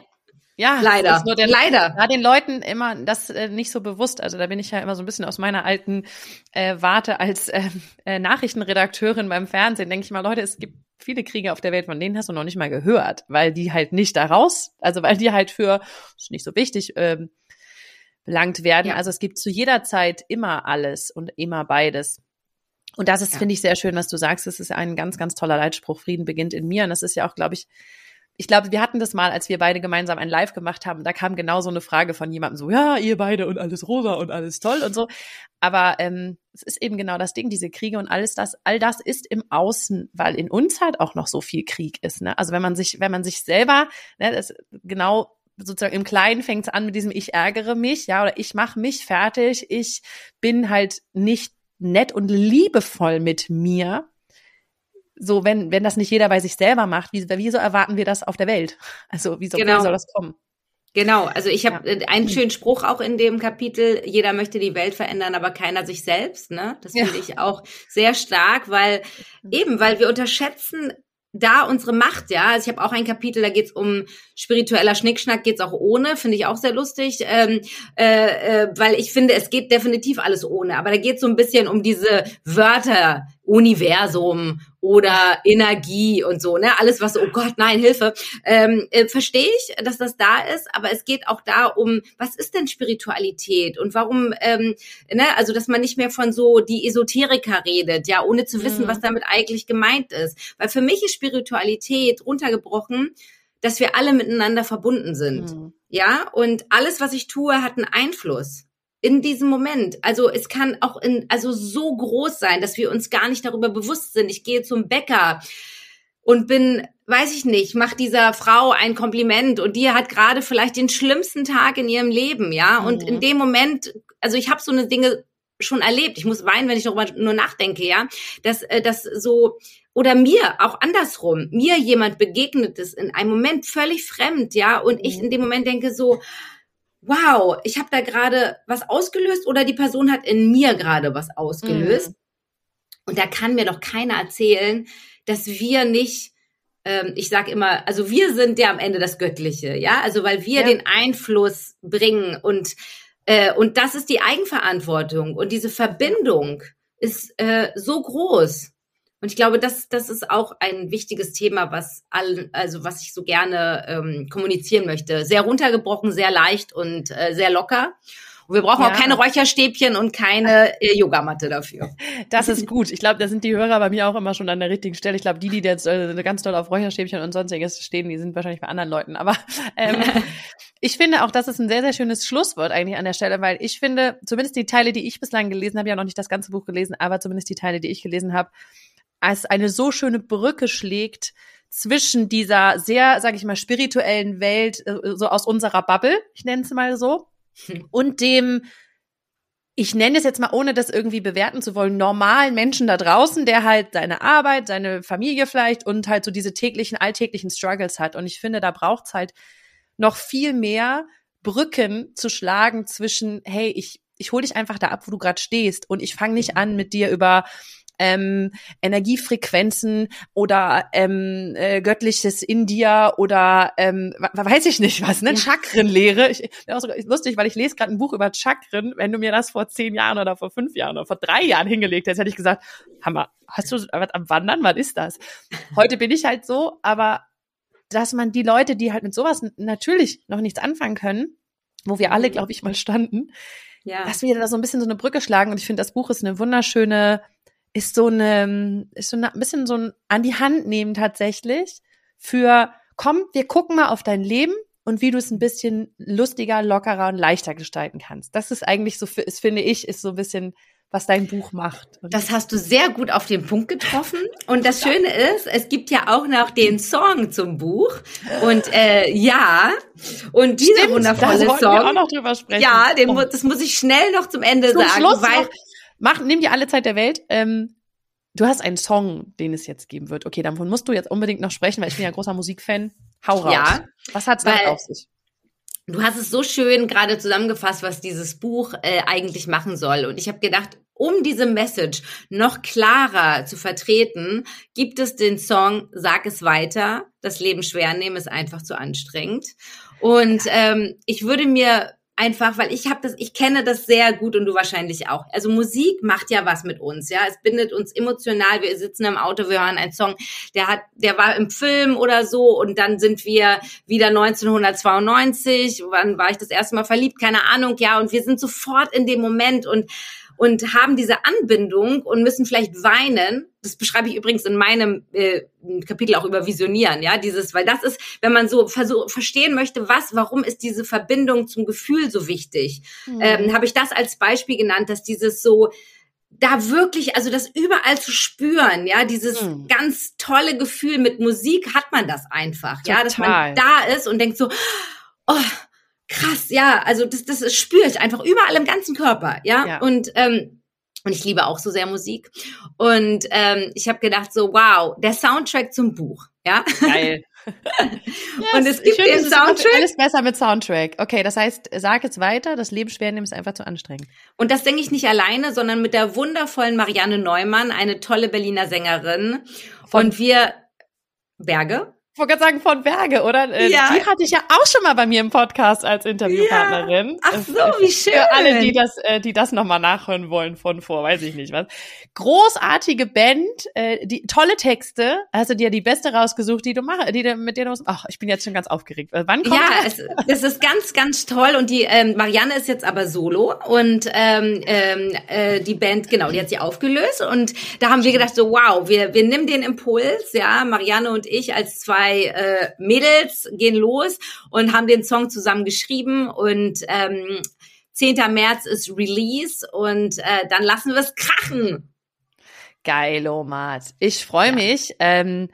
Ja, leider. Den, leider. War den Leuten immer das äh, nicht so bewusst. Also da bin ich ja immer so ein bisschen aus meiner alten äh, Warte als äh, äh, Nachrichtenredakteurin beim Fernsehen. Denke ich mal, Leute, es gibt viele Kriege auf der Welt, von denen hast du noch nicht mal gehört, weil die halt nicht daraus, also weil die halt für ist nicht so wichtig ähm, belangt werden. Ja. Also es gibt zu jeder Zeit immer alles und immer beides. Und das ist, ja. finde ich, sehr schön, was du sagst. Es ist ein ganz, ganz toller Leitspruch. Frieden beginnt in mir. Und das ist ja auch, glaube ich, ich glaube, wir hatten das mal, als wir beide gemeinsam ein Live gemacht haben, da kam genau so eine Frage von jemandem so, ja, ihr beide und alles rosa und alles toll und so. Aber ähm, es ist eben genau das Ding, diese Kriege und alles das, all das ist im Außen, weil in uns halt auch noch so viel Krieg ist. Ne? Also wenn man sich, wenn man sich selber, ne, das genau sozusagen im Kleinen fängt es an mit diesem Ich ärgere mich, ja, oder ich mache mich fertig, ich bin halt nicht nett und liebevoll mit mir, so, wenn, wenn das nicht jeder bei sich selber macht, wie, wieso erwarten wir das auf der Welt? *laughs* Also, wieso genau. soll das kommen? Genau, also ich habe ja. einen schönen Spruch auch in dem Kapitel, jeder möchte die Welt verändern, aber keiner sich selbst. Ne? Das finde ja. ich auch sehr stark, weil eben, weil wir unterschätzen da unsere Macht, ja. Also ich habe auch ein Kapitel, da geht's um spiritueller Schnickschnack, geht's auch ohne, finde ich auch sehr lustig, ähm, äh, äh, weil ich finde, es geht definitiv alles ohne, aber da geht's so ein bisschen um diese Wörter, Universum oder Energie und so, ne? Alles, was, oh Gott, nein, Hilfe. Ähm, äh, Verstehe ich, dass das da ist, aber es geht auch da um, was ist denn Spiritualität und warum, ähm, ne, also dass man nicht mehr von so die Esoteriker redet, ja, ohne zu wissen, mhm. was damit eigentlich gemeint ist. Weil für mich ist Spiritualität runtergebrochen, dass wir alle miteinander verbunden sind. Mhm. Ja, und alles, was ich tue, hat einen Einfluss in diesem Moment. Also es kann auch in, also so groß sein, dass wir uns gar nicht darüber bewusst sind. Ich gehe zum Bäcker und bin, weiß ich nicht, mach dieser Frau ein Kompliment und die hat gerade vielleicht den schlimmsten Tag in ihrem Leben, ja. Mhm. Und in dem Moment, also ich habe so eine Dinge schon erlebt. Ich muss weinen, wenn ich darüber nur nachdenke, ja. Dass, äh, dass so oder mir auch andersrum, mir jemand begegnet ist in einem Moment völlig fremd, ja, und ich mhm. in dem Moment denke so, wow, ich habe da gerade was ausgelöst oder die Person hat in mir gerade was ausgelöst. Mhm. Und da kann mir doch keiner erzählen, dass wir nicht, ähm, ich sage immer, also wir sind ja am Ende das Göttliche, ja, also weil wir ja. den Einfluss bringen und äh, und das ist die Eigenverantwortung und diese Verbindung ist äh, so groß. Und ich glaube, das, das ist auch ein wichtiges Thema, was all, also was ich so gerne ähm, kommunizieren möchte. Sehr runtergebrochen, sehr leicht und äh, sehr locker. Und wir brauchen ja. auch keine Räucherstäbchen und keine äh, Yogamatte dafür. *laughs* Das ist gut. Ich glaube, da sind die Hörer bei mir auch immer schon an der richtigen Stelle. Ich glaube, die, die jetzt äh, ganz doll auf Räucherstäbchen und sonstiges stehen, die sind wahrscheinlich bei anderen Leuten. Aber *laughs* ähm, *laughs* ich finde auch, das ist ein sehr, sehr schönes Schlusswort eigentlich an der Stelle, weil ich finde, zumindest die Teile, die ich bislang gelesen habe, ja noch nicht das ganze Buch gelesen, aber zumindest die Teile, die ich gelesen habe, als eine so schöne Brücke schlägt zwischen dieser sehr, sage ich mal, spirituellen Welt, äh, so aus unserer Bubble, ich nenne es mal so, hm. und dem, ich nenne es jetzt mal, ohne das irgendwie bewerten zu wollen, normalen Menschen da draußen, der halt seine Arbeit, seine Familie vielleicht und halt so diese täglichen, alltäglichen Struggles hat. Und ich finde, da braucht's halt noch viel mehr Brücken zu schlagen zwischen, hey, ich, ich hole dich einfach da ab, wo du gerade stehst und ich fange nicht an, mit dir über ähm, Energiefrequenzen oder ähm, äh, göttliches India oder ähm, weiß ich nicht was, ne? Ja. Chakrenlehre. Ich, auch so lustig, weil ich lese gerade ein Buch über Chakren. Wenn du mir das vor zehn Jahren oder vor fünf Jahren oder vor drei Jahren hingelegt hättest, hätte ich gesagt, Hammer, hast du was am Wandern? Was ist das? Heute bin ich halt so, aber dass man die Leute, die halt mit sowas natürlich noch nichts anfangen können, wo wir alle, mhm. glaube ich, mal standen, ja. dass wir da so ein bisschen so eine Brücke schlagen. Und ich finde, das Buch ist eine wunderschöne ist so eine, ist so ein bisschen so ein an die Hand nehmen tatsächlich für, komm, wir gucken mal auf dein Leben und wie du es ein bisschen lustiger, lockerer und leichter gestalten kannst. Das ist eigentlich so, ist, finde ich, ist so ein bisschen was dein Buch macht. Das hast du sehr gut auf den Punkt getroffen. Und das Schöne ist, es gibt ja auch noch den Song zum Buch. Und äh, ja, und dieser Stimmt, wundervolle da Song. Wir auch noch drüber sprechen. Ja, den, oh. das muss ich schnell noch zum Ende zum sagen, Schluss weil noch Mach, nimm dir alle Zeit der Welt. Ähm, du hast einen Song, den es jetzt geben wird. Okay, davon musst du jetzt unbedingt noch sprechen, weil ich bin ja großer Musikfan. Hau raus. Ja, Was hat's damit auf sich? Du hast es so schön gerade zusammengefasst, was dieses Buch äh, eigentlich machen soll. Und ich habe gedacht, um diese Message noch klarer zu vertreten, gibt es den Song Sag es weiter. Das Leben schwer nehmen ist einfach zu anstrengend. Und ähm, ich würde mir einfach, weil ich habe das, ich kenne das sehr gut und du wahrscheinlich auch. Also Musik macht ja was mit uns, ja. Es bindet uns emotional. Wir sitzen im Auto, wir hören einen Song, der hat, der war im Film oder so und dann sind wir wieder 1992. Wann war ich das erste Mal verliebt? Keine Ahnung, ja. Und wir sind sofort in dem Moment und und haben diese Anbindung und müssen vielleicht weinen. Das beschreibe ich übrigens in meinem äh, Kapitel auch über Visionieren, ja, dieses, weil das ist, wenn man so versuch, verstehen möchte, was, warum ist diese Verbindung zum Gefühl so wichtig, mhm. ähm, habe ich das als Beispiel genannt, dass dieses so da wirklich, also das überall zu spüren, ja, dieses mhm. ganz tolle Gefühl mit Musik hat man das einfach, Total. ja, dass man da ist und denkt so, oh, krass, ja, also das, das spüre ich einfach überall im ganzen Körper, ja. ja. Und ähm, und ich liebe auch so sehr Musik. Und ähm, ich habe gedacht so, wow, der Soundtrack zum Buch, ja. Geil. *laughs* yes, und es gibt den Soundtrack. Alles besser mit Soundtrack. Okay, das heißt, sag jetzt weiter, das Leben schwer nehmen ist einfach zu anstrengend. Und das denke ich nicht alleine, sondern mit der wundervollen Marianne Neumann, eine tolle Berliner Sängerin. Von und wir Berge? Ich wollte gerade sagen, von Berge, oder? Äh, ja. Die hatte ich ja auch schon mal bei mir im Podcast als Interviewpartnerin. Ja. Ach so, wie schön. Für alle, die das, äh, die das nochmal nachhören wollen von vor, weiß ich nicht was. Großartige Band, äh, die tolle Texte. Hast du dir die beste rausgesucht, die du machst, die du, mit der du Ach, ich bin jetzt schon ganz aufgeregt. Wann kommt Ja, das? Es, es ist ganz, ganz toll. Und die ähm, Marianne ist jetzt aber solo und ähm, ähm, äh, die Band, genau, die hat sie aufgelöst. Und da haben wir gedacht, so wow, wir, wir nehmen den Impuls, ja, Marianne und ich als zwei zwei äh, Mädels gehen los und haben den Song zusammen geschrieben und ähm, 10. März ist Release und äh, dann lassen wir es krachen. Geil, Omat. Ich freue ja. mich. Ähm,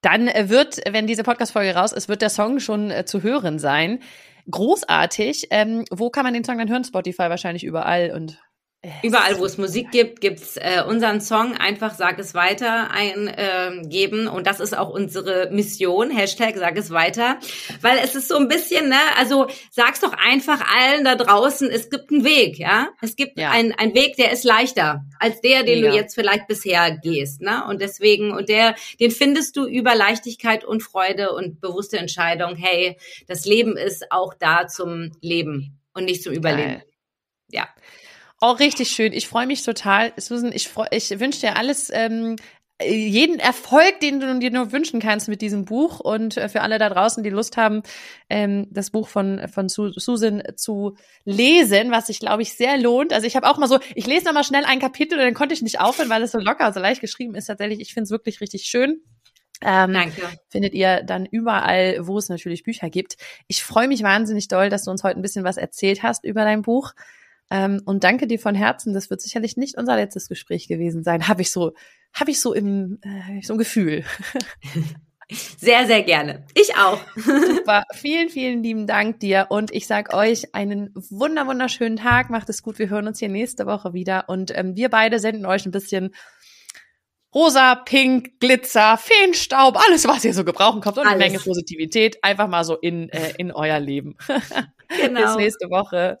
dann wird, wenn diese Podcast-Folge raus ist, wird der Song schon äh, zu hören sein. Großartig. Ähm, wo kann man den Song dann hören? Spotify wahrscheinlich überall und Überall, wo es Musik gibt, gibt's äh, unseren Song. Einfach sag es weiter eingeben. Äh, und das ist auch unsere Mission. Hashtag sag es weiter. Weil es ist so ein bisschen, ne, also sag's doch einfach allen da draußen, es gibt einen Weg, ja. Es gibt ja. einen, Weg, der ist leichter als der, den ja. du jetzt vielleicht bisher gehst. Ne? Und deswegen, und der, den findest du über Leichtigkeit und Freude und bewusste Entscheidung, hey, das Leben ist auch da zum Leben und nicht zum Überleben. Geil. Ja. Oh, richtig schön. Ich freue mich total. Susan, ich, freu, ich wünsche dir alles, ähm, jeden Erfolg, den du dir nur wünschen kannst mit diesem Buch. Und äh, für alle da draußen, die Lust haben, ähm, das Buch von, von Susan zu lesen, was sich, glaube ich, sehr lohnt. Also ich habe auch mal so, ich lese noch mal schnell ein Kapitel und dann konnte ich nicht aufhören, weil es so locker, so leicht geschrieben ist. Tatsächlich, ich finde es wirklich richtig schön. Ähm, Danke. Findet ihr dann überall, wo es natürlich Bücher gibt. Ich freue mich wahnsinnig doll, dass du uns heute ein bisschen was erzählt hast über dein Buch. Ähm, und danke dir von Herzen. Das wird sicherlich nicht unser letztes Gespräch gewesen sein. Habe ich so, habe ich so im äh, so ein Gefühl. *laughs* Sehr, sehr gerne. Ich auch. *laughs* Super. Vielen, vielen lieben Dank dir. Und ich sag euch einen wunder, wunderschönen Tag. Macht es gut. Wir hören uns hier nächste Woche wieder. Und ähm, wir beide senden euch ein bisschen rosa, pink, Glitzer, Feenstaub, alles, was ihr so gebrauchen könnt und alles. eine Menge Positivität einfach mal so in, äh, in euer Leben. *laughs* Genau. Bis nächste Woche.